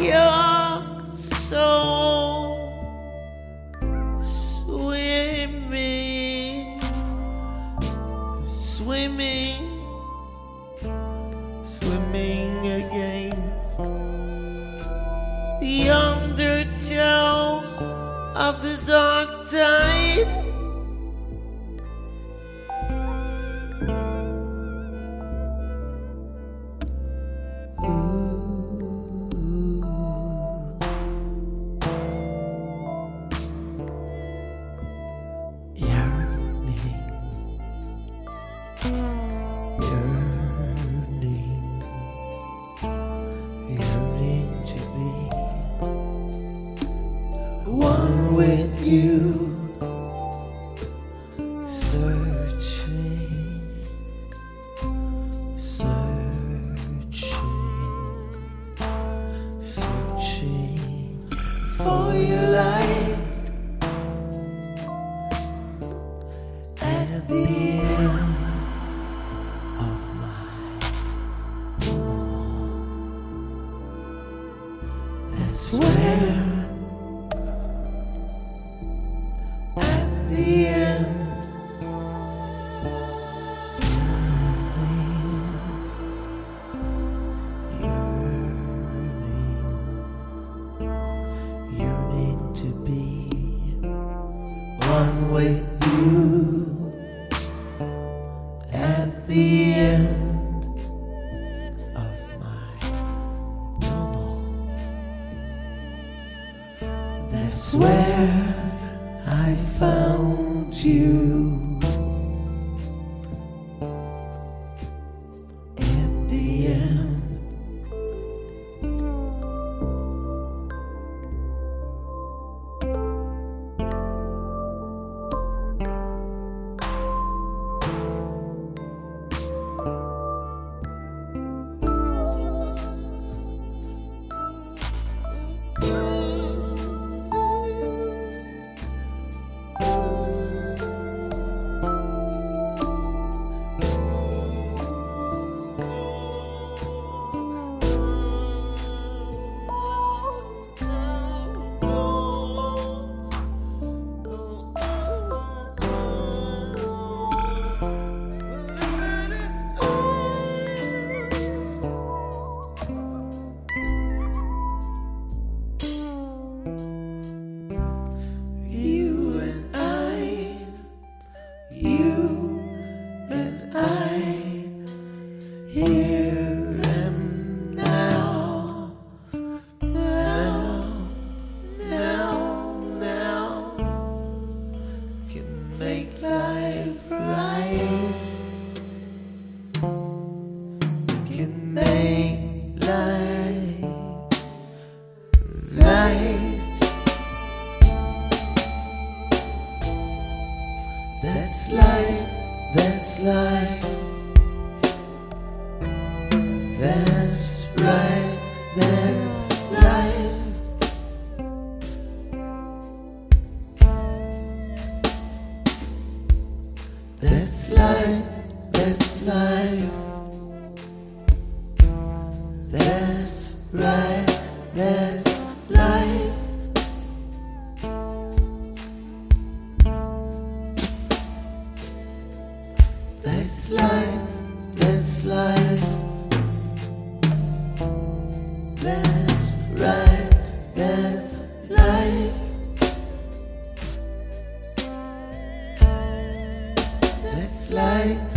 young soul swimming, swimming, swimming against the undertow of the dark tide. With you. Searching, searching, searching for your light at the end of my tunnel. That's where. With you. At the end of my tunnel, that's where. I found you You That's life, that's life. That's right, that's life. That's life, that's life. That's right, that's That's life, that's life. That's right, that's life. That's life.